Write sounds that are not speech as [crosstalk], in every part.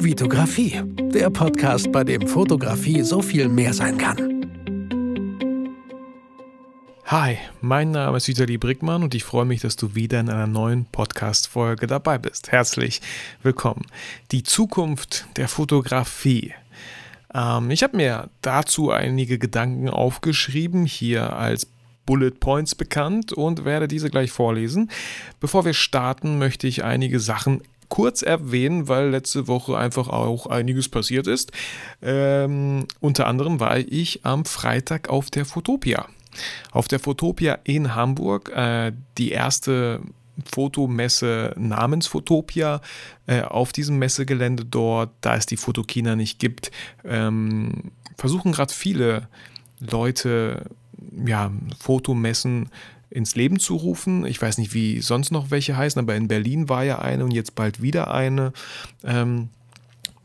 Vitografie, der Podcast, bei dem Fotografie so viel mehr sein kann. Hi, mein Name ist Vitali Brickmann und ich freue mich, dass du wieder in einer neuen Podcast-Folge dabei bist. Herzlich willkommen. Die Zukunft der Fotografie. Ähm, ich habe mir dazu einige Gedanken aufgeschrieben, hier als Bullet Points bekannt und werde diese gleich vorlesen. Bevor wir starten, möchte ich einige Sachen kurz erwähnen, weil letzte Woche einfach auch einiges passiert ist. Ähm, unter anderem war ich am Freitag auf der Fotopia. Auf der Fotopia in Hamburg, äh, die erste Fotomesse namens Fotopia äh, auf diesem Messegelände dort, da es die Fotokina nicht gibt, ähm, versuchen gerade viele Leute ja, Fotomessen ins Leben zu rufen. Ich weiß nicht, wie sonst noch welche heißen, aber in Berlin war ja eine und jetzt bald wieder eine. Ähm,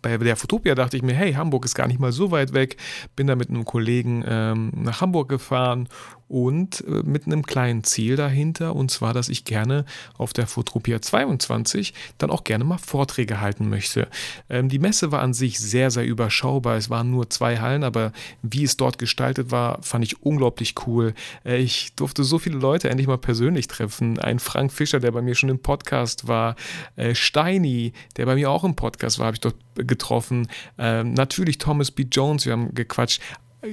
bei der Fotopia dachte ich mir, hey, Hamburg ist gar nicht mal so weit weg. Bin da mit einem Kollegen ähm, nach Hamburg gefahren und äh, mit einem kleinen Ziel dahinter, und zwar, dass ich gerne auf der Fotopia 22 dann auch gerne mal Vorträge halten möchte. Ähm, die Messe war an sich sehr, sehr überschaubar. Es waren nur zwei Hallen, aber wie es dort gestaltet war, fand ich unglaublich cool. Äh, ich durfte so viele Leute endlich mal persönlich treffen. Ein Frank Fischer, der bei mir schon im Podcast war, äh, Steini, der bei mir auch im Podcast war, habe ich dort getroffen. Ähm, natürlich Thomas B. Jones, wir haben gequatscht.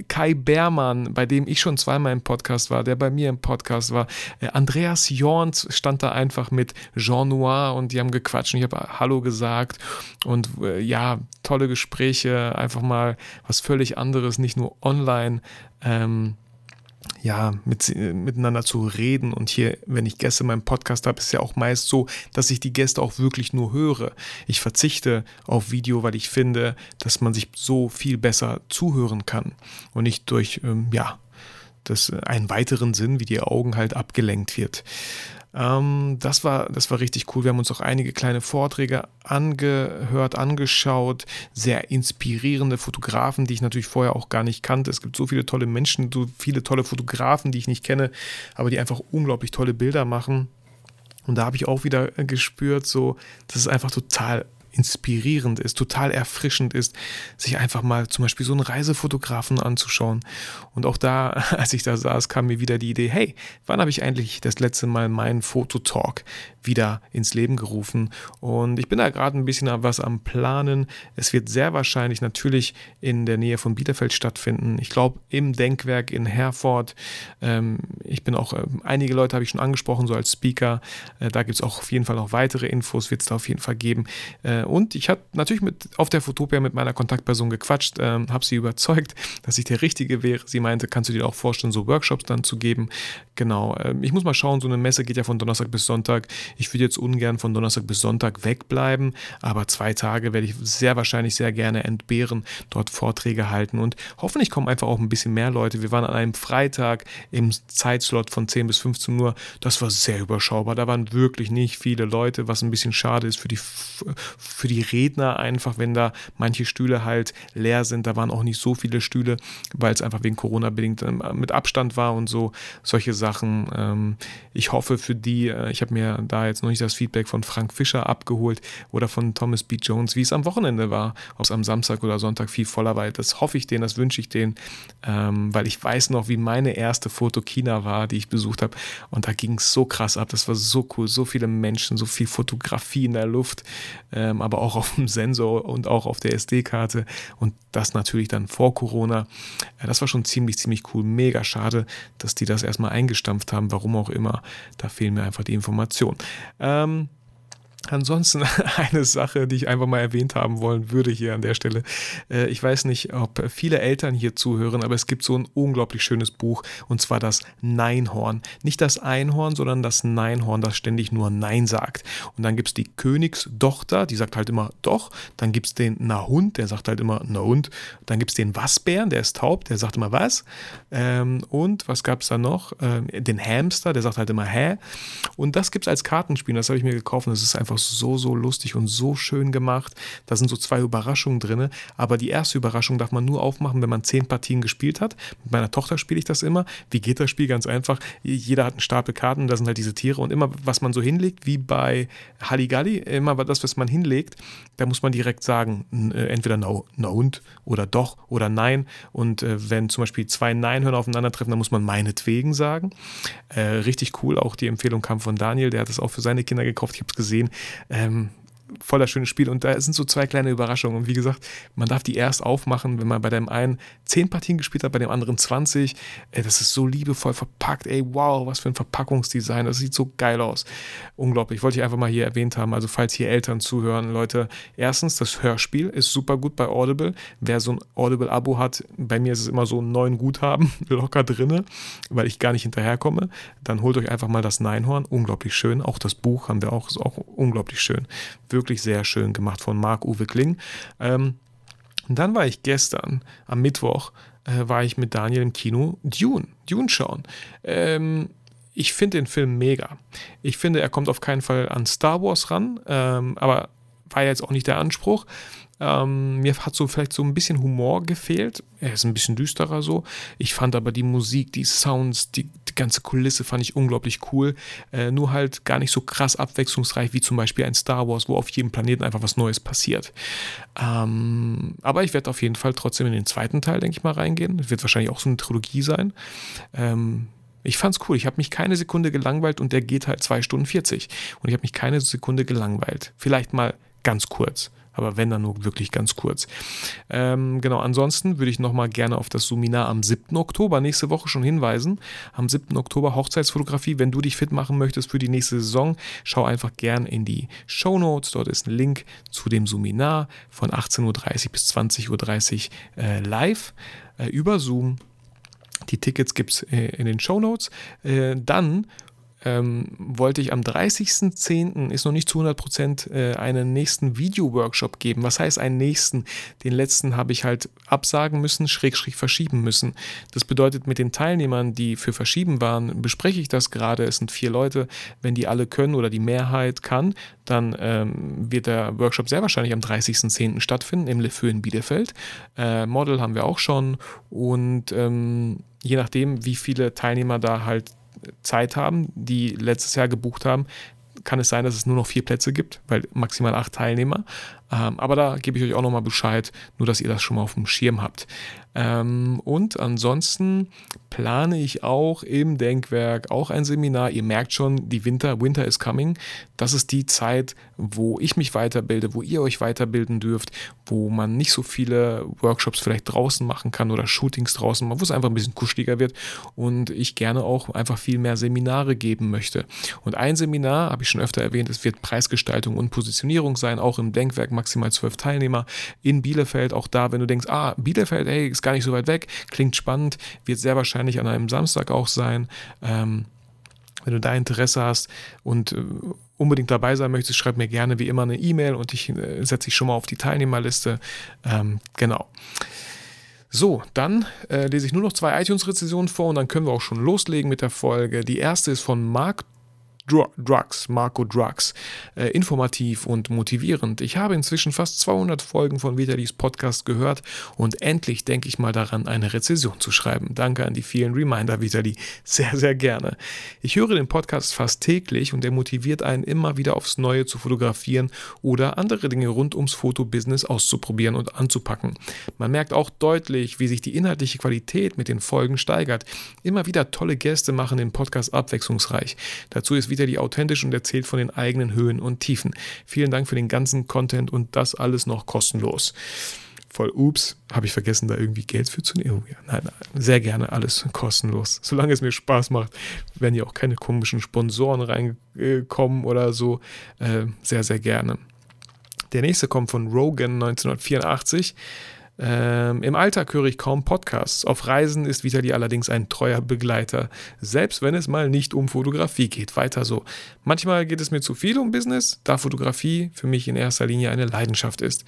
Kai Beermann, bei dem ich schon zweimal im Podcast war, der bei mir im Podcast war. Äh, Andreas Jorns stand da einfach mit Jean Noir und die haben gequatscht und ich habe Hallo gesagt und äh, ja, tolle Gespräche, einfach mal was völlig anderes, nicht nur online. Ähm, ja, mit, miteinander zu reden. Und hier, wenn ich Gäste in meinem Podcast habe, ist ja auch meist so, dass ich die Gäste auch wirklich nur höre. Ich verzichte auf Video, weil ich finde, dass man sich so viel besser zuhören kann und nicht durch, ähm, ja, das, einen weiteren Sinn, wie die Augen halt abgelenkt wird. Ähm, das, war, das war richtig cool. Wir haben uns auch einige kleine Vorträge angehört, angeschaut. Sehr inspirierende Fotografen, die ich natürlich vorher auch gar nicht kannte. Es gibt so viele tolle Menschen, so viele tolle Fotografen, die ich nicht kenne, aber die einfach unglaublich tolle Bilder machen. Und da habe ich auch wieder gespürt, so, das ist einfach total inspirierend ist, total erfrischend ist, sich einfach mal zum Beispiel so einen Reisefotografen anzuschauen. Und auch da, [laughs] als ich da saß, kam mir wieder die Idee, hey, wann habe ich eigentlich das letzte Mal meinen Fototalk wieder ins Leben gerufen? Und ich bin da gerade ein bisschen was am Planen. Es wird sehr wahrscheinlich natürlich in der Nähe von Bielefeld stattfinden. Ich glaube, im Denkwerk in Herford. Ähm, ich bin auch, äh, einige Leute habe ich schon angesprochen, so als Speaker. Äh, da gibt es auch auf jeden Fall noch weitere Infos, wird es da auf jeden Fall geben. Äh, äh, und ich habe natürlich mit, auf der Fotopia mit meiner Kontaktperson gequatscht, äh, habe sie überzeugt, [laughs] dass ich der Richtige wäre. Sie meinte, kannst du dir auch vorstellen, so Workshops dann zu geben? Genau. Äh, ich muss mal schauen, so eine Messe geht ja von Donnerstag bis Sonntag. Ich würde jetzt ungern von Donnerstag bis Sonntag wegbleiben, aber zwei Tage werde ich sehr wahrscheinlich sehr gerne entbehren, dort Vorträge halten und hoffentlich kommen einfach auch ein bisschen mehr Leute. Wir waren an einem Freitag im Zeitslot von 10 bis 15 Uhr. Das war sehr überschaubar. Da waren wirklich nicht viele Leute, was ein bisschen schade ist für die für die Redner einfach, wenn da manche Stühle halt leer sind. Da waren auch nicht so viele Stühle, weil es einfach wegen Corona bedingt ähm, mit Abstand war und so solche Sachen. Ähm, ich hoffe für die, äh, ich habe mir da jetzt noch nicht das Feedback von Frank Fischer abgeholt oder von Thomas B. Jones, wie es am Wochenende war, ob es am Samstag oder Sonntag viel voller war. Das hoffe ich denen, das wünsche ich denen, ähm, weil ich weiß noch, wie meine erste Fotokina war, die ich besucht habe. Und da ging es so krass ab. Das war so cool, so viele Menschen, so viel Fotografie in der Luft. Aber auch auf dem Sensor und auch auf der SD-Karte und das natürlich dann vor Corona. Das war schon ziemlich, ziemlich cool. Mega schade, dass die das erstmal eingestampft haben, warum auch immer. Da fehlen mir einfach die Informationen. Ähm, Ansonsten [laughs] eine Sache, die ich einfach mal erwähnt haben wollen würde hier an der Stelle. Äh, ich weiß nicht, ob viele Eltern hier zuhören, aber es gibt so ein unglaublich schönes Buch und zwar das Neinhorn. Nicht das Einhorn, sondern das Neinhorn, das ständig nur Nein sagt. Und dann gibt es die Königstochter, die sagt halt immer doch. Dann gibt es den Nahund, der sagt halt immer Na und. Dann gibt es den Wasbären, der ist taub, der sagt immer was. Ähm, und was gab es da noch? Ähm, den Hamster, der sagt halt immer hä. Und das gibt es als Kartenspiel, das habe ich mir gekauft und das ist einfach einfach so, so lustig und so schön gemacht. Da sind so zwei Überraschungen drin, aber die erste Überraschung darf man nur aufmachen, wenn man zehn Partien gespielt hat. Mit meiner Tochter spiele ich das immer. Wie geht das Spiel? Ganz einfach. Jeder hat einen Stapel Karten, da sind halt diese Tiere und immer, was man so hinlegt, wie bei Halligalli, immer das, was man hinlegt, da muss man direkt sagen, äh, entweder no, no und oder doch oder nein. Und äh, wenn zum Beispiel zwei Nein-Hörner aufeinandertreffen, dann muss man meinetwegen sagen. Äh, richtig cool, auch die Empfehlung kam von Daniel, der hat das auch für seine Kinder gekauft. Ich habe es gesehen. Ähm, voller schönes Spiel. Und da sind so zwei kleine Überraschungen. Und wie gesagt, man darf die erst aufmachen, wenn man bei dem einen 10 Partien gespielt hat, bei dem anderen 20. Ey, das ist so liebevoll verpackt. Ey, wow, was für ein Verpackungsdesign. Das sieht so geil aus. Unglaublich. Wollte ich einfach mal hier erwähnt haben. Also, falls hier Eltern zuhören, Leute, erstens, das Hörspiel ist super gut bei Audible. Wer so ein Audible-Abo hat, bei mir ist es immer so neun Guthaben [laughs] locker drinne, weil ich gar nicht hinterherkomme. Dann holt euch einfach mal das Neinhorn. Unglaublich schön. Auch das Buch haben wir auch, ist auch unglaublich schön. Wirklich wirklich sehr schön gemacht von Marc-Uwe Kling. Ähm, dann war ich gestern, am Mittwoch, äh, war ich mit Daniel im Kino Dune, Dune schauen. Ähm, ich finde den Film mega. Ich finde, er kommt auf keinen Fall an Star Wars ran, ähm, aber war jetzt auch nicht der Anspruch. Ähm, mir hat so vielleicht so ein bisschen Humor gefehlt. Er ist ein bisschen düsterer so. Ich fand aber die Musik, die Sounds, die, die ganze Kulisse fand ich unglaublich cool. Äh, nur halt gar nicht so krass abwechslungsreich wie zum Beispiel ein Star Wars, wo auf jedem Planeten einfach was Neues passiert. Ähm, aber ich werde auf jeden Fall trotzdem in den zweiten Teil, denke ich mal, reingehen. Das wird wahrscheinlich auch so eine Trilogie sein. Ähm, ich fand's cool. Ich habe mich keine Sekunde gelangweilt und der geht halt 2 Stunden 40. Und ich habe mich keine Sekunde gelangweilt. Vielleicht mal ganz kurz aber wenn dann nur wirklich ganz kurz. Ähm, genau, ansonsten würde ich nochmal gerne auf das Suminar am 7. Oktober nächste Woche schon hinweisen. Am 7. Oktober Hochzeitsfotografie. Wenn du dich fit machen möchtest für die nächste Saison, schau einfach gern in die Show Notes. Dort ist ein Link zu dem Suminar von 18.30 Uhr bis 20.30 Uhr äh, live äh, über Zoom. Die Tickets gibt es äh, in den Show Notes. Äh, dann ähm, wollte ich am 30.10. ist noch nicht zu 100% äh, einen nächsten Video-Workshop geben. Was heißt einen nächsten? Den letzten habe ich halt absagen müssen, schräg, schräg verschieben müssen. Das bedeutet, mit den Teilnehmern, die für verschieben waren, bespreche ich das gerade. Es sind vier Leute. Wenn die alle können oder die Mehrheit kann, dann ähm, wird der Workshop sehr wahrscheinlich am 30.10. stattfinden im Le in Bielefeld. Äh, Model haben wir auch schon und ähm, je nachdem, wie viele Teilnehmer da halt Zeit haben, die letztes Jahr gebucht haben, kann es sein, dass es nur noch vier Plätze gibt, weil maximal acht Teilnehmer. Ähm, aber da gebe ich euch auch nochmal Bescheid, nur dass ihr das schon mal auf dem Schirm habt. Ähm, und ansonsten plane ich auch im Denkwerk auch ein Seminar. Ihr merkt schon, die Winter, Winter is coming. Das ist die Zeit, wo ich mich weiterbilde, wo ihr euch weiterbilden dürft, wo man nicht so viele Workshops vielleicht draußen machen kann oder Shootings draußen, wo es einfach ein bisschen kuscheliger wird und ich gerne auch einfach viel mehr Seminare geben möchte. Und ein Seminar, habe ich schon öfter erwähnt, es wird Preisgestaltung und Positionierung sein, auch im Denkwerk maximal zwölf Teilnehmer in Bielefeld. Auch da, wenn du denkst, ah, Bielefeld, hey, ist gar nicht so weit weg, klingt spannend, wird sehr wahrscheinlich an einem Samstag auch sein. Ähm, wenn du da Interesse hast und äh, unbedingt dabei sein möchtest, schreib mir gerne wie immer eine E-Mail und ich äh, setze dich schon mal auf die Teilnehmerliste. Ähm, genau. So, dann äh, lese ich nur noch zwei iTunes-Rezensionen vor und dann können wir auch schon loslegen mit der Folge. Die erste ist von Drugs, Marco Drugs, äh, informativ und motivierend. Ich habe inzwischen fast 200 Folgen von Vitalis Podcast gehört und endlich denke ich mal daran, eine Rezession zu schreiben. Danke an die vielen Reminder, Vitali. Sehr, sehr gerne. Ich höre den Podcast fast täglich und er motiviert einen immer wieder aufs Neue zu fotografieren oder andere Dinge rund ums Fotobusiness auszuprobieren und anzupacken. Man merkt auch deutlich, wie sich die inhaltliche Qualität mit den Folgen steigert. Immer wieder tolle Gäste machen den Podcast abwechslungsreich. Dazu ist Vitali authentisch und erzählt von den eigenen Höhen und Tiefen. Vielen Dank für den ganzen Content und das alles noch kostenlos. Voll, ups, habe ich vergessen, da irgendwie Geld für zu nehmen? Oh, nein, nein, sehr gerne alles kostenlos. Solange es mir Spaß macht, werden ja auch keine komischen Sponsoren reinkommen oder so. Äh, sehr, sehr gerne. Der nächste kommt von Rogan 1984. Ähm, Im Alltag höre ich kaum Podcasts. Auf Reisen ist Vitali allerdings ein treuer Begleiter, selbst wenn es mal nicht um Fotografie geht. Weiter so. Manchmal geht es mir zu viel um Business, da Fotografie für mich in erster Linie eine Leidenschaft ist.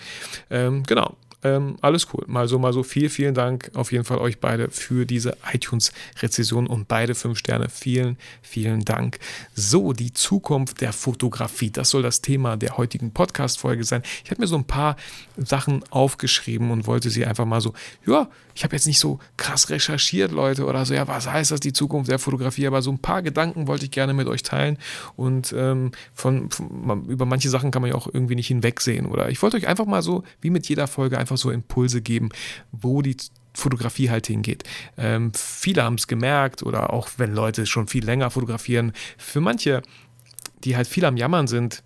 Ähm, genau. Ähm, alles cool. Mal so, mal so. Vielen, vielen Dank auf jeden Fall euch beide für diese iTunes-Rezession und beide fünf Sterne. Vielen, vielen Dank. So, die Zukunft der Fotografie. Das soll das Thema der heutigen Podcast-Folge sein. Ich habe mir so ein paar Sachen aufgeschrieben und wollte sie einfach mal so, ja, ich habe jetzt nicht so krass recherchiert, Leute, oder so, ja, was heißt das, die Zukunft der Fotografie, aber so ein paar Gedanken wollte ich gerne mit euch teilen und ähm, von, von, über manche Sachen kann man ja auch irgendwie nicht hinwegsehen, oder ich wollte euch einfach mal so, wie mit jeder Folge, einfach so Impulse geben, wo die Fotografie halt hingeht. Ähm, viele haben es gemerkt oder auch wenn Leute schon viel länger fotografieren, für manche, die halt viel am Jammern sind,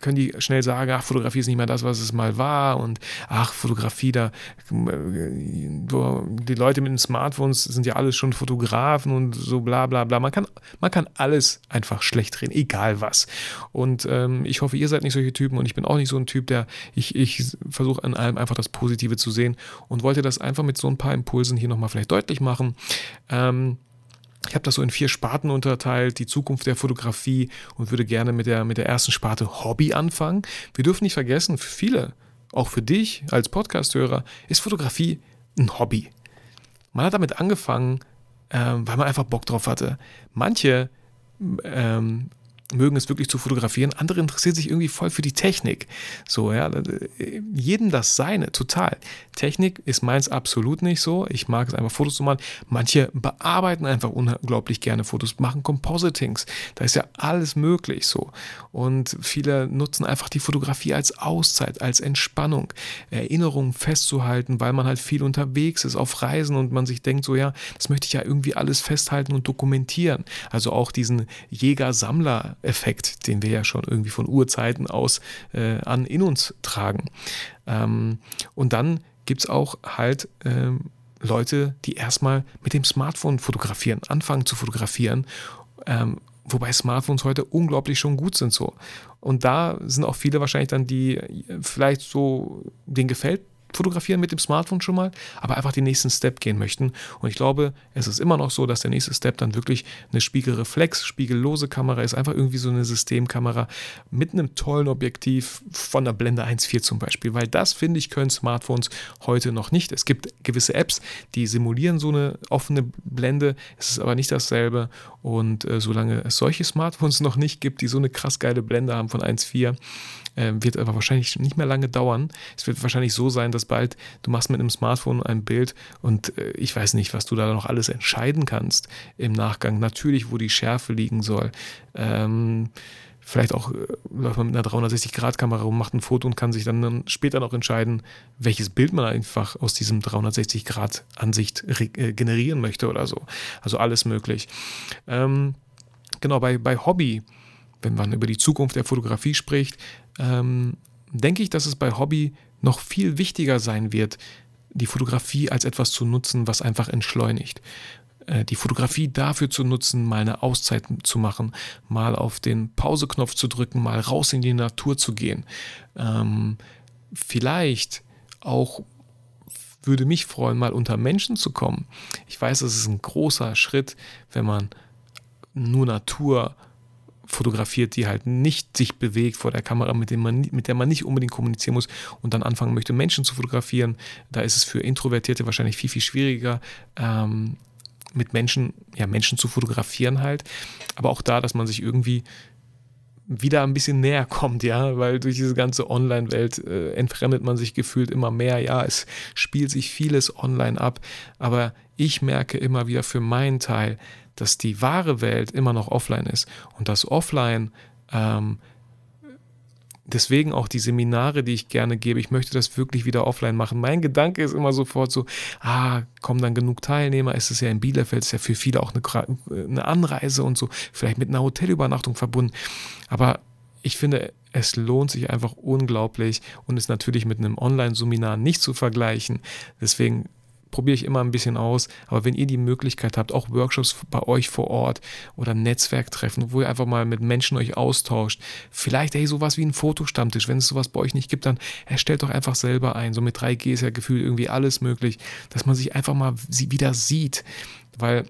können die schnell sagen, ach, Fotografie ist nicht mehr das, was es mal war und ach, Fotografie, da die Leute mit den Smartphones sind ja alles schon Fotografen und so bla bla bla. Man kann, man kann alles einfach schlecht drehen, egal was. Und ähm, ich hoffe, ihr seid nicht solche Typen und ich bin auch nicht so ein Typ, der ich, ich versuche an allem einfach das Positive zu sehen und wollte das einfach mit so ein paar Impulsen hier nochmal vielleicht deutlich machen. Ähm, ich habe das so in vier Sparten unterteilt, die Zukunft der Fotografie und würde gerne mit der, mit der ersten Sparte Hobby anfangen. Wir dürfen nicht vergessen, für viele, auch für dich als Podcasthörer, ist Fotografie ein Hobby. Man hat damit angefangen, ähm, weil man einfach Bock drauf hatte. Manche ähm, mögen es wirklich zu fotografieren, andere interessieren sich irgendwie voll für die Technik. So, ja, jedem das seine, total. Technik ist meins absolut nicht so. Ich mag es einfach Fotos zu machen. Manche bearbeiten einfach unglaublich gerne Fotos, machen Compositings. Da ist ja alles möglich so. Und viele nutzen einfach die Fotografie als Auszeit, als Entspannung, Erinnerungen festzuhalten, weil man halt viel unterwegs ist auf Reisen und man sich denkt, so ja, das möchte ich ja irgendwie alles festhalten und dokumentieren. Also auch diesen Jäger-Sammler Effekt, den wir ja schon irgendwie von Urzeiten aus äh, an in uns tragen. Ähm, und dann gibt es auch halt ähm, Leute, die erstmal mit dem Smartphone fotografieren, anfangen zu fotografieren. Ähm, wobei Smartphones heute unglaublich schon gut sind so. Und da sind auch viele wahrscheinlich dann, die vielleicht so, denen gefällt fotografieren mit dem Smartphone schon mal, aber einfach den nächsten Step gehen möchten. Und ich glaube, es ist immer noch so, dass der nächste Step dann wirklich eine Spiegelreflex, spiegellose Kamera ist, einfach irgendwie so eine Systemkamera mit einem tollen Objektiv von der Blende 1.4 zum Beispiel, weil das, finde ich, können Smartphones heute noch nicht. Es gibt gewisse Apps, die simulieren so eine offene Blende, es ist aber nicht dasselbe und äh, solange es solche Smartphones noch nicht gibt, die so eine krass geile Blende haben von 1.4, äh, wird aber wahrscheinlich nicht mehr lange dauern. Es wird wahrscheinlich so sein, dass bald du machst mit einem Smartphone ein Bild und äh, ich weiß nicht, was du da noch alles entscheiden kannst im Nachgang. Natürlich, wo die Schärfe liegen soll. Ähm, vielleicht auch äh, läuft man mit einer 360-Grad-Kamera rum, macht ein Foto und kann sich dann, dann später noch entscheiden, welches Bild man einfach aus diesem 360-Grad-Ansicht äh, generieren möchte oder so. Also alles möglich. Ähm, genau, bei, bei Hobby, wenn man über die Zukunft der Fotografie spricht, ähm, denke ich, dass es bei Hobby noch viel wichtiger sein wird, die Fotografie als etwas zu nutzen, was einfach entschleunigt. Äh, die Fotografie dafür zu nutzen, mal eine Auszeit zu machen, mal auf den Pauseknopf zu drücken, mal raus in die Natur zu gehen. Ähm, vielleicht auch würde mich freuen, mal unter Menschen zu kommen. Ich weiß, es ist ein großer Schritt, wenn man nur Natur fotografiert, die halt nicht sich bewegt vor der Kamera, mit, dem man, mit der man nicht unbedingt kommunizieren muss und dann anfangen möchte, Menschen zu fotografieren. Da ist es für Introvertierte wahrscheinlich viel, viel schwieriger, ähm, mit Menschen, ja, Menschen zu fotografieren halt. Aber auch da, dass man sich irgendwie wieder ein bisschen näher kommt, ja, weil durch diese ganze Online-Welt äh, entfremdet man sich gefühlt immer mehr. Ja, es spielt sich vieles online ab, aber ich merke immer wieder für meinen Teil, dass die wahre Welt immer noch offline ist und dass offline ähm, deswegen auch die Seminare, die ich gerne gebe, ich möchte das wirklich wieder offline machen. Mein Gedanke ist immer sofort so, ah, kommen dann genug Teilnehmer, ist es ja in Bielefeld, ist ja für viele auch eine, eine Anreise und so, vielleicht mit einer Hotelübernachtung verbunden. Aber ich finde, es lohnt sich einfach unglaublich und ist natürlich mit einem Online-Seminar nicht zu vergleichen. Deswegen probiere ich immer ein bisschen aus. Aber wenn ihr die Möglichkeit habt, auch Workshops bei euch vor Ort oder Netzwerktreffen, wo ihr einfach mal mit Menschen euch austauscht, vielleicht hey, sowas wie ein Fotostammtisch, wenn es sowas bei euch nicht gibt, dann erstellt doch einfach selber ein. So mit 3G ist ja gefühlt irgendwie alles möglich, dass man sich einfach mal wieder sieht. Weil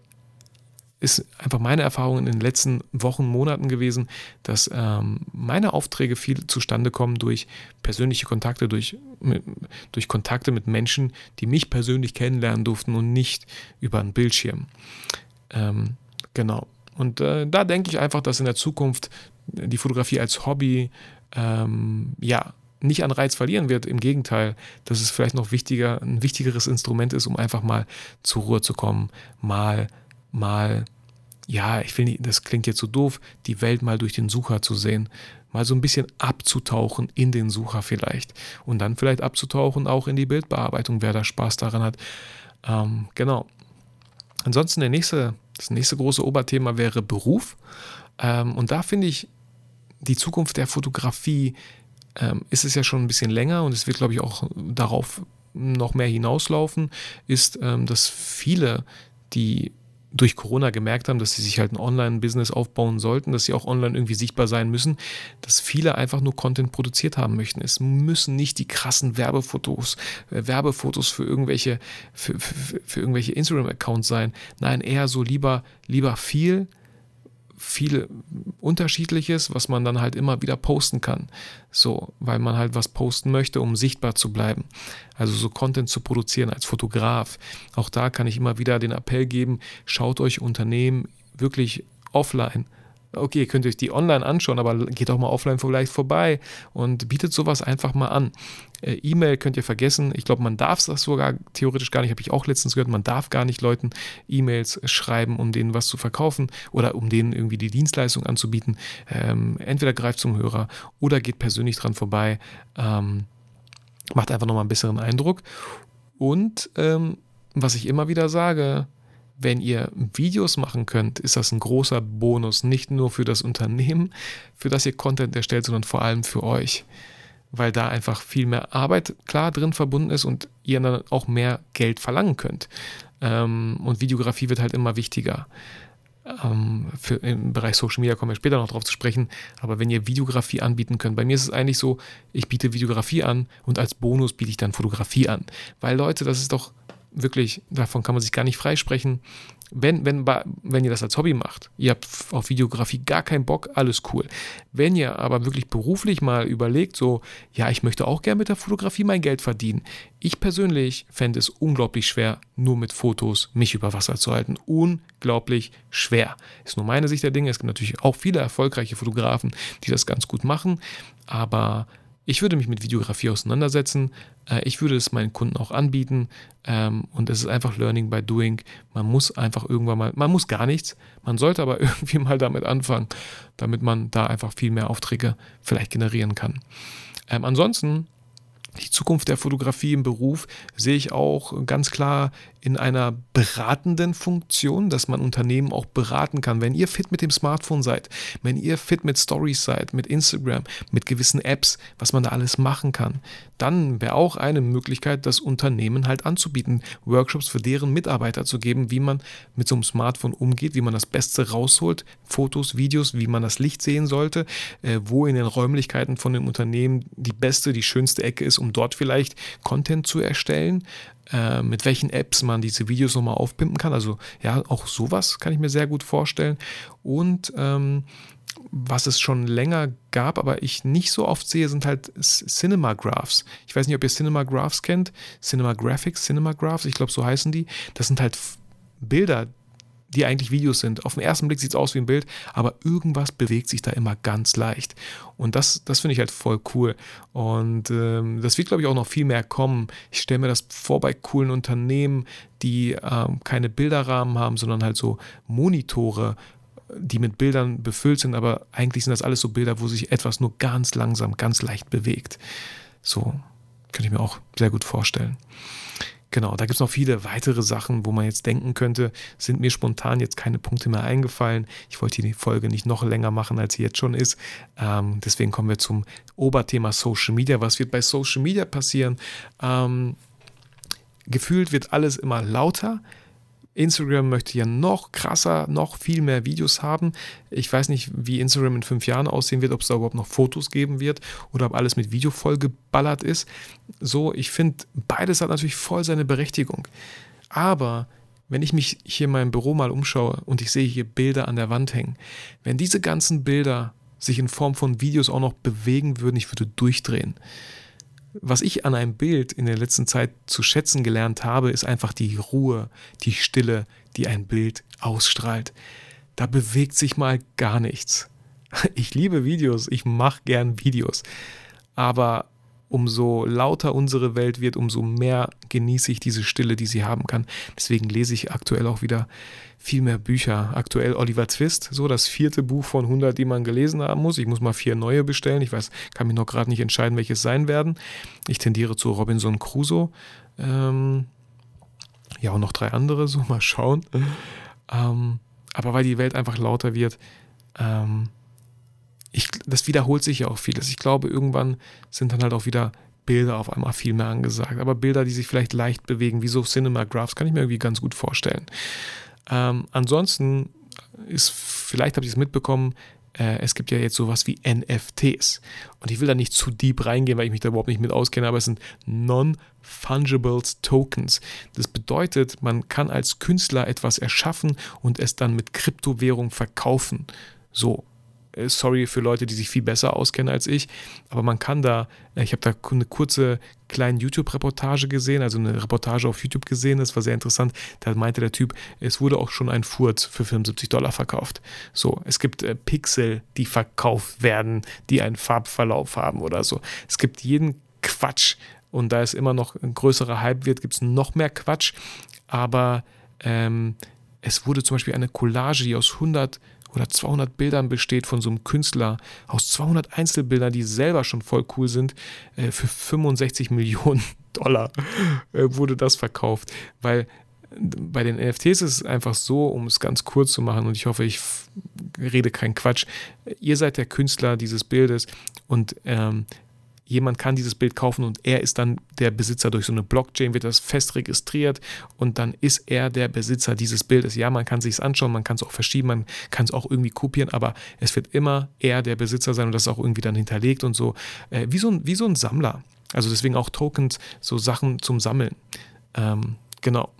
ist einfach meine Erfahrung in den letzten Wochen, Monaten gewesen, dass ähm, meine Aufträge viel zustande kommen durch persönliche Kontakte, durch, mit, durch Kontakte mit Menschen, die mich persönlich kennenlernen durften und nicht über einen Bildschirm. Ähm, genau. Und äh, da denke ich einfach, dass in der Zukunft die Fotografie als Hobby ähm, ja nicht an Reiz verlieren wird. Im Gegenteil, dass es vielleicht noch wichtiger, ein wichtigeres Instrument ist, um einfach mal zur Ruhe zu kommen, mal, mal, ja, ich will nicht, das klingt jetzt so doof, die Welt mal durch den Sucher zu sehen, mal so ein bisschen abzutauchen in den Sucher vielleicht und dann vielleicht abzutauchen auch in die Bildbearbeitung, wer da Spaß daran hat. Ähm, genau. Ansonsten der nächste, das nächste große Oberthema wäre Beruf. Ähm, und da finde ich die Zukunft der Fotografie ähm, ist es ja schon ein bisschen länger und es wird, glaube ich, auch darauf noch mehr hinauslaufen, ist, ähm, dass viele, die durch Corona gemerkt haben, dass sie sich halt ein Online-Business aufbauen sollten, dass sie auch online irgendwie sichtbar sein müssen, dass viele einfach nur Content produziert haben möchten. Es müssen nicht die krassen Werbefotos, äh, Werbefotos für irgendwelche, für, für, für irgendwelche Instagram-Accounts sein. Nein, eher so lieber, lieber viel, viel unterschiedliches, was man dann halt immer wieder posten kann. So, weil man halt was posten möchte, um sichtbar zu bleiben. Also so Content zu produzieren als Fotograf. Auch da kann ich immer wieder den Appell geben, schaut euch Unternehmen wirklich offline okay, ihr könnt euch die online anschauen, aber geht auch mal offline vielleicht vorbei und bietet sowas einfach mal an. Äh, E-Mail könnt ihr vergessen. Ich glaube, man darf das sogar theoretisch gar nicht, habe ich auch letztens gehört, man darf gar nicht Leuten E-Mails schreiben, um denen was zu verkaufen oder um denen irgendwie die Dienstleistung anzubieten. Ähm, entweder greift zum Hörer oder geht persönlich dran vorbei. Ähm, macht einfach nochmal einen besseren Eindruck. Und ähm, was ich immer wieder sage, wenn ihr Videos machen könnt, ist das ein großer Bonus, nicht nur für das Unternehmen, für das ihr Content erstellt, sondern vor allem für euch, weil da einfach viel mehr Arbeit klar drin verbunden ist und ihr dann auch mehr Geld verlangen könnt. Ähm, und Videografie wird halt immer wichtiger. Ähm, für, Im Bereich Social Media kommen wir später noch drauf zu sprechen, aber wenn ihr Videografie anbieten könnt, bei mir ist es eigentlich so, ich biete Videografie an und als Bonus biete ich dann Fotografie an. Weil Leute, das ist doch wirklich, davon kann man sich gar nicht freisprechen. Wenn, wenn, wenn ihr das als Hobby macht, ihr habt auf Videografie gar keinen Bock, alles cool. Wenn ihr aber wirklich beruflich mal überlegt, so, ja, ich möchte auch gerne mit der Fotografie mein Geld verdienen. Ich persönlich fände es unglaublich schwer, nur mit Fotos mich über Wasser zu halten. Unglaublich schwer. Ist nur meine Sicht der Dinge. Es gibt natürlich auch viele erfolgreiche Fotografen, die das ganz gut machen, aber ich würde mich mit Videografie auseinandersetzen. Äh, ich würde es meinen Kunden auch anbieten. Ähm, und es ist einfach Learning by Doing. Man muss einfach irgendwann mal, man muss gar nichts. Man sollte aber [laughs] irgendwie mal damit anfangen, damit man da einfach viel mehr Aufträge vielleicht generieren kann. Ähm, ansonsten die Zukunft der Fotografie im Beruf sehe ich auch ganz klar in einer beratenden Funktion, dass man Unternehmen auch beraten kann. Wenn ihr fit mit dem Smartphone seid, wenn ihr fit mit Stories seid, mit Instagram, mit gewissen Apps, was man da alles machen kann, dann wäre auch eine Möglichkeit, das Unternehmen halt anzubieten, Workshops für deren Mitarbeiter zu geben, wie man mit so einem Smartphone umgeht, wie man das Beste rausholt, Fotos, Videos, wie man das Licht sehen sollte, äh, wo in den Räumlichkeiten von dem Unternehmen die beste, die schönste Ecke ist, um dort vielleicht Content zu erstellen, äh, mit welchen Apps man diese Videos nochmal aufpimpen kann. Also ja, auch sowas kann ich mir sehr gut vorstellen. Und ähm, was es schon länger gab, aber ich nicht so oft sehe, sind halt Cinema Graphs. Ich weiß nicht, ob ihr Cinema Graphs kennt. Cinema Graphics, Cinema Graphs, ich glaube, so heißen die. Das sind halt Bilder, die eigentlich Videos sind. Auf den ersten Blick sieht es aus wie ein Bild, aber irgendwas bewegt sich da immer ganz leicht. Und das, das finde ich halt voll cool. Und ähm, das wird, glaube ich, auch noch viel mehr kommen. Ich stelle mir das vor bei coolen Unternehmen, die ähm, keine Bilderrahmen haben, sondern halt so Monitore, die mit Bildern befüllt sind, aber eigentlich sind das alles so Bilder, wo sich etwas nur ganz langsam, ganz leicht bewegt. So könnte ich mir auch sehr gut vorstellen. Genau, da gibt es noch viele weitere Sachen, wo man jetzt denken könnte, sind mir spontan jetzt keine Punkte mehr eingefallen. Ich wollte die Folge nicht noch länger machen, als sie jetzt schon ist. Ähm, deswegen kommen wir zum Oberthema Social Media. Was wird bei Social Media passieren? Ähm, gefühlt wird alles immer lauter. Instagram möchte ja noch krasser, noch viel mehr Videos haben. Ich weiß nicht, wie Instagram in fünf Jahren aussehen wird, ob es da überhaupt noch Fotos geben wird oder ob alles mit Video vollgeballert ist. So, ich finde, beides hat natürlich voll seine Berechtigung. Aber wenn ich mich hier in meinem Büro mal umschaue und ich sehe hier Bilder an der Wand hängen, wenn diese ganzen Bilder sich in Form von Videos auch noch bewegen würden, ich würde durchdrehen. Was ich an einem Bild in der letzten Zeit zu schätzen gelernt habe, ist einfach die Ruhe, die Stille, die ein Bild ausstrahlt. Da bewegt sich mal gar nichts. Ich liebe Videos, ich mache gern Videos. Aber umso lauter unsere Welt wird, umso mehr genieße ich diese Stille, die sie haben kann. Deswegen lese ich aktuell auch wieder viel mehr Bücher. Aktuell Oliver Twist, so das vierte Buch von 100, die man gelesen haben muss. Ich muss mal vier neue bestellen. Ich weiß, kann mich noch gerade nicht entscheiden, welches sein werden. Ich tendiere zu Robinson Crusoe. Ähm, ja, und noch drei andere, so mal schauen. Ähm, aber weil die Welt einfach lauter wird, ähm, ich, das wiederholt sich ja auch vieles. Ich glaube, irgendwann sind dann halt auch wieder Bilder auf einmal viel mehr angesagt. Aber Bilder, die sich vielleicht leicht bewegen, wie so Cinema Graphs, kann ich mir irgendwie ganz gut vorstellen. Ähm, ansonsten ist, vielleicht habe ich es mitbekommen, äh, es gibt ja jetzt sowas wie NFTs. Und ich will da nicht zu deep reingehen, weil ich mich da überhaupt nicht mit auskenne, aber es sind Non-Fungible Tokens. Das bedeutet, man kann als Künstler etwas erschaffen und es dann mit Kryptowährung verkaufen. So, sorry für Leute, die sich viel besser auskennen als ich, aber man kann da, äh, ich habe da eine kurze kleine YouTube-Reportage gesehen, also eine Reportage auf YouTube gesehen, das war sehr interessant. Da meinte der Typ, es wurde auch schon ein Furz für 75 Dollar verkauft. So, es gibt äh, Pixel, die verkauft werden, die einen Farbverlauf haben oder so. Es gibt jeden Quatsch und da es immer noch ein größerer Hype wird, gibt es noch mehr Quatsch, aber ähm, es wurde zum Beispiel eine Collage, die aus 100 oder 200 Bildern besteht von so einem Künstler, aus 200 Einzelbildern, die selber schon voll cool sind, äh, für 65 Millionen [laughs] Dollar äh, wurde das verkauft. Weil äh, bei den NFTs ist es einfach so, um es ganz kurz zu machen, und ich hoffe, ich rede keinen Quatsch. Ihr seid der Künstler dieses Bildes und ähm, jemand kann dieses Bild kaufen und er ist dann der Besitzer durch so eine Blockchain, wird das fest registriert und dann ist er der Besitzer dieses Bildes. Ja, man kann sich es anschauen, man kann es auch verschieben, man kann es auch irgendwie kopieren, aber es wird immer er der Besitzer sein und das ist auch irgendwie dann hinterlegt und so, äh, wie, so ein, wie so ein Sammler. Also deswegen auch Tokens, so Sachen zum Sammeln. Ähm, genau.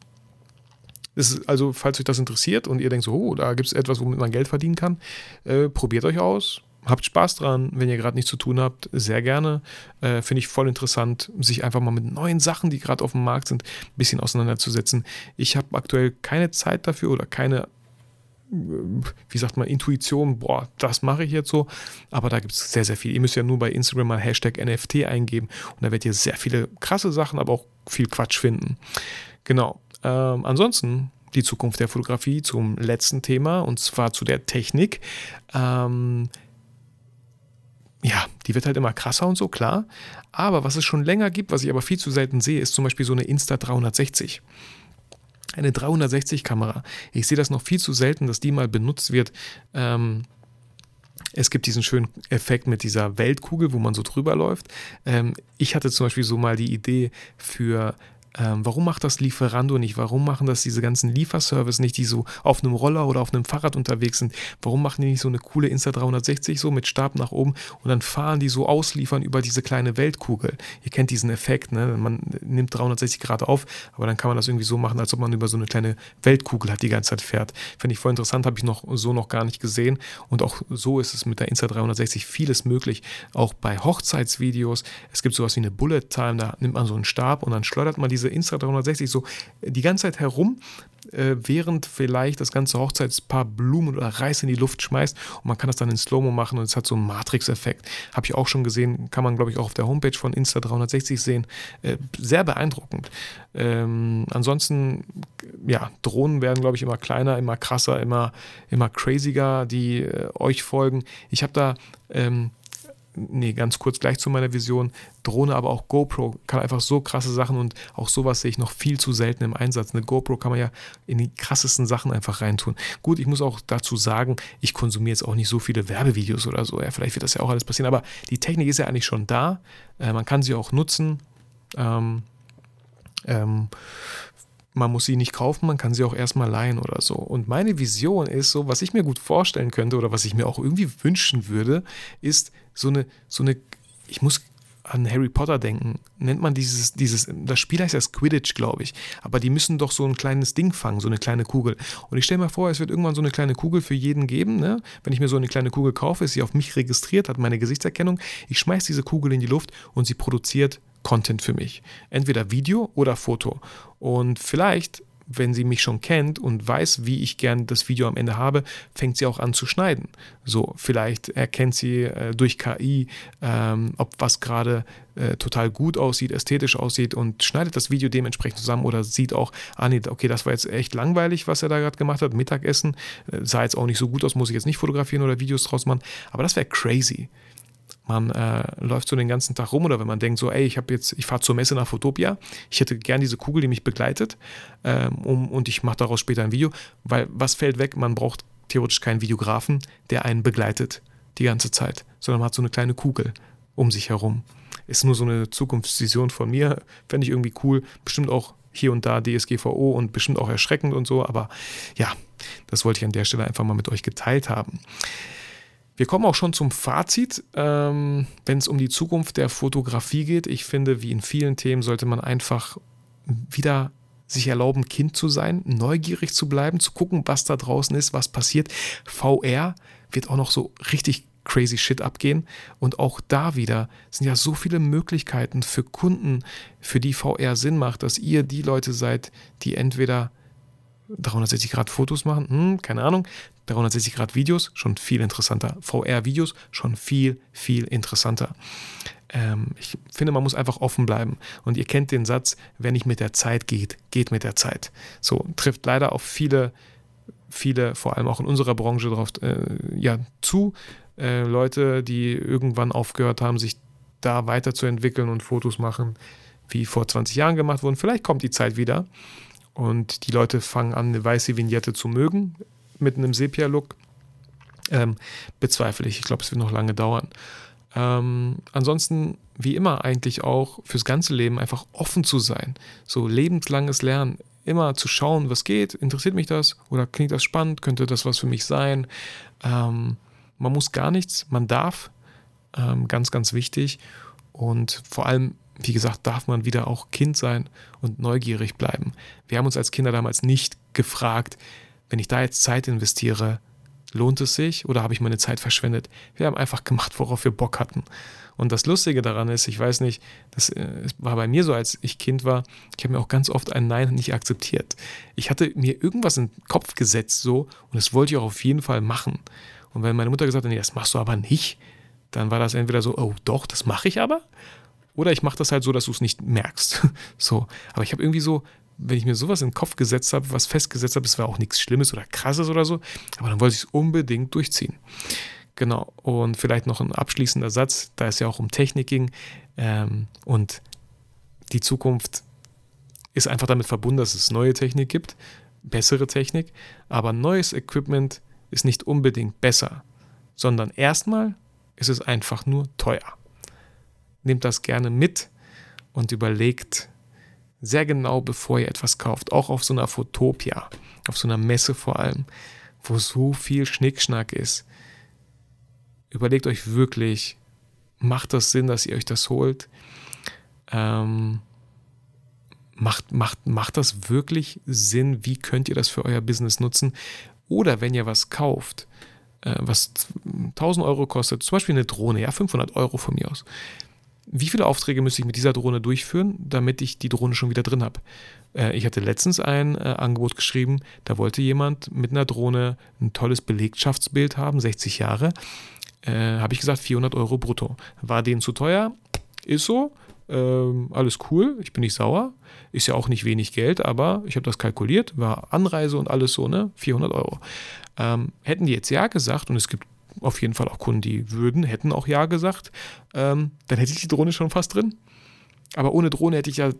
also, falls euch das interessiert und ihr denkt so, oh, da gibt es etwas, womit man Geld verdienen kann, äh, probiert euch aus habt Spaß dran, wenn ihr gerade nichts zu tun habt, sehr gerne. Äh, Finde ich voll interessant, sich einfach mal mit neuen Sachen, die gerade auf dem Markt sind, ein bisschen auseinanderzusetzen. Ich habe aktuell keine Zeit dafür oder keine, wie sagt man, Intuition, boah, das mache ich jetzt so. Aber da gibt es sehr, sehr viel. Ihr müsst ja nur bei Instagram mal Hashtag NFT eingeben und da werdet ihr sehr viele krasse Sachen, aber auch viel Quatsch finden. Genau. Ähm, ansonsten die Zukunft der Fotografie zum letzten Thema und zwar zu der Technik. Ähm, ja, die wird halt immer krasser und so, klar. Aber was es schon länger gibt, was ich aber viel zu selten sehe, ist zum Beispiel so eine Insta 360. Eine 360-Kamera. Ich sehe das noch viel zu selten, dass die mal benutzt wird. Ähm, es gibt diesen schönen Effekt mit dieser Weltkugel, wo man so drüber läuft. Ähm, ich hatte zum Beispiel so mal die Idee für ähm, warum macht das Lieferando nicht? Warum machen das diese ganzen Lieferservice nicht, die so auf einem Roller oder auf einem Fahrrad unterwegs sind? Warum machen die nicht so eine coole Insta360 so mit Stab nach oben und dann fahren die so ausliefern über diese kleine Weltkugel? Ihr kennt diesen Effekt, ne? Man nimmt 360 Grad auf, aber dann kann man das irgendwie so machen, als ob man über so eine kleine Weltkugel hat die ganze Zeit fährt. Finde ich voll interessant, habe ich noch so noch gar nicht gesehen und auch so ist es mit der Insta360 vieles möglich. Auch bei Hochzeitsvideos. Es gibt sowas wie eine Bullet Time, da nimmt man so einen Stab und dann schleudert man diese diese Insta360 so die ganze Zeit herum, äh, während vielleicht das ganze Hochzeitspaar Blumen oder Reis in die Luft schmeißt und man kann das dann in Slow-Mo machen und es hat so einen Matrix-Effekt. Habe ich auch schon gesehen, kann man glaube ich auch auf der Homepage von Insta360 sehen. Äh, sehr beeindruckend. Ähm, ansonsten, ja, Drohnen werden glaube ich immer kleiner, immer krasser, immer, immer craziger, die äh, euch folgen. Ich habe da ähm, nee, ganz kurz gleich zu meiner Vision, Drohne, aber auch GoPro kann einfach so krasse Sachen und auch sowas sehe ich noch viel zu selten im Einsatz. Eine GoPro kann man ja in die krassesten Sachen einfach reintun. Gut, ich muss auch dazu sagen, ich konsumiere jetzt auch nicht so viele Werbevideos oder so. Ja, vielleicht wird das ja auch alles passieren, aber die Technik ist ja eigentlich schon da. Äh, man kann sie auch nutzen. Ähm, ähm, man muss sie nicht kaufen, man kann sie auch erstmal leihen oder so. Und meine Vision ist so, was ich mir gut vorstellen könnte oder was ich mir auch irgendwie wünschen würde, ist so eine, so eine, ich muss an Harry Potter denken. Nennt man dieses, dieses, das Spiel heißt ja Quidditch, glaube ich. Aber die müssen doch so ein kleines Ding fangen, so eine kleine Kugel. Und ich stelle mir vor, es wird irgendwann so eine kleine Kugel für jeden geben. Ne? Wenn ich mir so eine kleine Kugel kaufe, ist sie auf mich registriert, hat meine Gesichtserkennung. Ich schmeiße diese Kugel in die Luft und sie produziert Content für mich. Entweder Video oder Foto. Und vielleicht wenn sie mich schon kennt und weiß, wie ich gern das Video am Ende habe, fängt sie auch an zu schneiden. So, vielleicht erkennt sie äh, durch KI, ähm, ob was gerade äh, total gut aussieht, ästhetisch aussieht und schneidet das Video dementsprechend zusammen oder sieht auch, ah nee, okay, das war jetzt echt langweilig, was er da gerade gemacht hat, Mittagessen, äh, sah jetzt auch nicht so gut aus, muss ich jetzt nicht fotografieren oder Videos draus machen, aber das wäre crazy man äh, läuft so den ganzen Tag rum oder wenn man denkt so, ey, ich habe jetzt, ich fahre zur Messe nach Fotopia, ich hätte gern diese Kugel, die mich begleitet ähm, um, und ich mache daraus später ein Video, weil was fällt weg? Man braucht theoretisch keinen Videografen, der einen begleitet die ganze Zeit, sondern man hat so eine kleine Kugel um sich herum. Ist nur so eine Zukunftsvision von mir, fände ich irgendwie cool, bestimmt auch hier und da DSGVO und bestimmt auch erschreckend und so, aber ja, das wollte ich an der Stelle einfach mal mit euch geteilt haben. Wir kommen auch schon zum Fazit, ähm, wenn es um die Zukunft der Fotografie geht. Ich finde, wie in vielen Themen sollte man einfach wieder sich erlauben, Kind zu sein, neugierig zu bleiben, zu gucken, was da draußen ist, was passiert. VR wird auch noch so richtig crazy shit abgehen. Und auch da wieder sind ja so viele Möglichkeiten für Kunden, für die VR Sinn macht, dass ihr die Leute seid, die entweder 360 Grad Fotos machen, hm, keine Ahnung, 360 Grad Videos, schon viel interessanter. VR-Videos, schon viel, viel interessanter. Ähm, ich finde, man muss einfach offen bleiben. Und ihr kennt den Satz, wer nicht mit der Zeit geht, geht mit der Zeit. So trifft leider auf viele, viele, vor allem auch in unserer Branche drauf äh, ja, zu. Äh, Leute, die irgendwann aufgehört haben, sich da weiterzuentwickeln und Fotos machen, wie vor 20 Jahren gemacht wurden. Vielleicht kommt die Zeit wieder und die Leute fangen an, eine weiße Vignette zu mögen mit einem Sepia-Look. Ähm, bezweifle ich. Ich glaube, es wird noch lange dauern. Ähm, ansonsten, wie immer, eigentlich auch fürs ganze Leben einfach offen zu sein. So lebenslanges Lernen. Immer zu schauen, was geht. Interessiert mich das? Oder klingt das spannend? Könnte das was für mich sein? Ähm, man muss gar nichts. Man darf. Ähm, ganz, ganz wichtig. Und vor allem, wie gesagt, darf man wieder auch Kind sein und neugierig bleiben. Wir haben uns als Kinder damals nicht gefragt, wenn ich da jetzt Zeit investiere, lohnt es sich oder habe ich meine Zeit verschwendet? Wir haben einfach gemacht, worauf wir Bock hatten. Und das Lustige daran ist, ich weiß nicht, das äh, war bei mir so, als ich Kind war, ich habe mir auch ganz oft ein Nein nicht akzeptiert. Ich hatte mir irgendwas in den Kopf gesetzt so und das wollte ich auch auf jeden Fall machen. Und wenn meine Mutter gesagt hat, nee, das machst du aber nicht, dann war das entweder so, oh doch, das mache ich aber. Oder ich mache das halt so, dass du es nicht merkst. [laughs] So. Aber ich habe irgendwie so wenn ich mir sowas in den Kopf gesetzt habe, was festgesetzt habe, es war auch nichts Schlimmes oder Krasses oder so, aber dann wollte ich es unbedingt durchziehen. Genau, und vielleicht noch ein abschließender Satz, da es ja auch um Technik ging ähm, und die Zukunft ist einfach damit verbunden, dass es neue Technik gibt, bessere Technik, aber neues Equipment ist nicht unbedingt besser, sondern erstmal ist es einfach nur teuer. Nehmt das gerne mit und überlegt, sehr genau, bevor ihr etwas kauft. Auch auf so einer Fotopia, auf so einer Messe vor allem, wo so viel Schnickschnack ist. Überlegt euch wirklich, macht das Sinn, dass ihr euch das holt? Ähm, macht, macht, macht das wirklich Sinn? Wie könnt ihr das für euer Business nutzen? Oder wenn ihr was kauft, äh, was 1000 Euro kostet, zum Beispiel eine Drohne, ja, 500 Euro von mir aus wie viele Aufträge müsste ich mit dieser Drohne durchführen, damit ich die Drohne schon wieder drin habe? Äh, ich hatte letztens ein äh, Angebot geschrieben, da wollte jemand mit einer Drohne ein tolles Belegschaftsbild haben, 60 Jahre. Äh, habe ich gesagt, 400 Euro brutto. War denen zu teuer? Ist so. Ähm, alles cool, ich bin nicht sauer. Ist ja auch nicht wenig Geld, aber ich habe das kalkuliert, war Anreise und alles so, ne? 400 Euro. Ähm, hätten die jetzt ja gesagt, und es gibt auf jeden Fall auch Kunden, die würden, hätten auch Ja gesagt, ähm, dann hätte ich die Drohne schon fast drin. Aber ohne Drohne hätte ich ja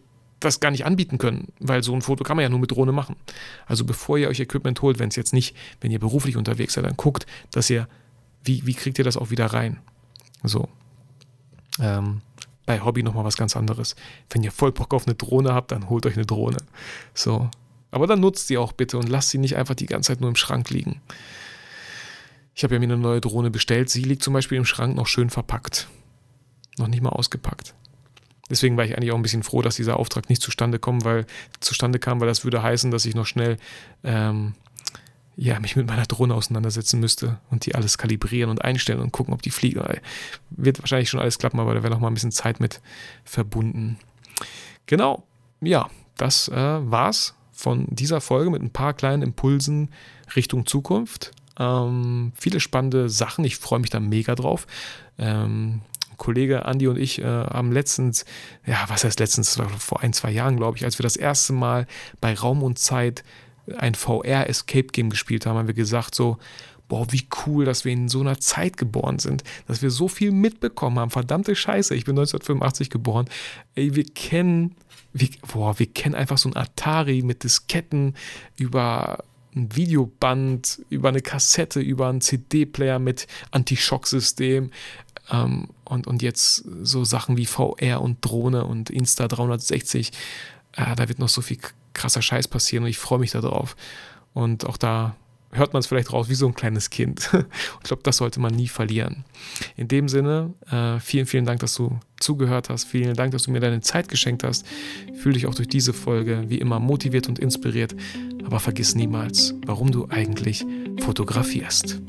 das gar nicht anbieten können, weil so ein Foto kann man ja nur mit Drohne machen. Also bevor ihr euch Equipment holt, wenn es jetzt nicht, wenn ihr beruflich unterwegs seid, dann guckt, dass ihr, wie, wie kriegt ihr das auch wieder rein? So. Ähm, bei Hobby nochmal was ganz anderes. Wenn ihr voll Bock auf eine Drohne habt, dann holt euch eine Drohne. So. Aber dann nutzt sie auch bitte und lasst sie nicht einfach die ganze Zeit nur im Schrank liegen. Ich habe ja mir eine neue Drohne bestellt. Sie liegt zum Beispiel im Schrank noch schön verpackt. noch nicht mal ausgepackt. Deswegen war ich eigentlich auch ein bisschen froh, dass dieser Auftrag nicht zustande kommt, weil zustande kam, weil das würde heißen, dass ich noch schnell ähm, ja, mich mit meiner Drohne auseinandersetzen müsste und die alles kalibrieren und einstellen und gucken, ob die fliegt. Wird wahrscheinlich schon alles klappen, aber da wäre noch mal ein bisschen Zeit mit verbunden. Genau, ja, das äh, war's von dieser Folge mit ein paar kleinen Impulsen Richtung Zukunft. Ähm, viele spannende Sachen. Ich freue mich da mega drauf. Ähm, Kollege Andi und ich äh, haben letztens, ja, was heißt letztens, vor ein, zwei Jahren, glaube ich, als wir das erste Mal bei Raum und Zeit ein VR-Escape-Game gespielt haben, haben wir gesagt so, boah, wie cool, dass wir in so einer Zeit geboren sind, dass wir so viel mitbekommen haben. Verdammte Scheiße, ich bin 1985 geboren. Ey, wir kennen, wir, boah, wir kennen einfach so ein Atari mit Disketten über ein Videoband, über eine Kassette, über einen CD-Player mit Anti-Schock-System ähm, und, und jetzt so Sachen wie VR und Drohne und Insta 360. Äh, da wird noch so viel krasser Scheiß passieren und ich freue mich darauf. Und auch da hört man es vielleicht raus wie so ein kleines Kind. [laughs] ich glaube, das sollte man nie verlieren. In dem Sinne, äh, vielen, vielen Dank, dass du zugehört hast. Vielen Dank, dass du mir deine Zeit geschenkt hast. Fühle dich auch durch diese Folge wie immer motiviert und inspiriert. Aber vergiss niemals, warum du eigentlich fotografierst.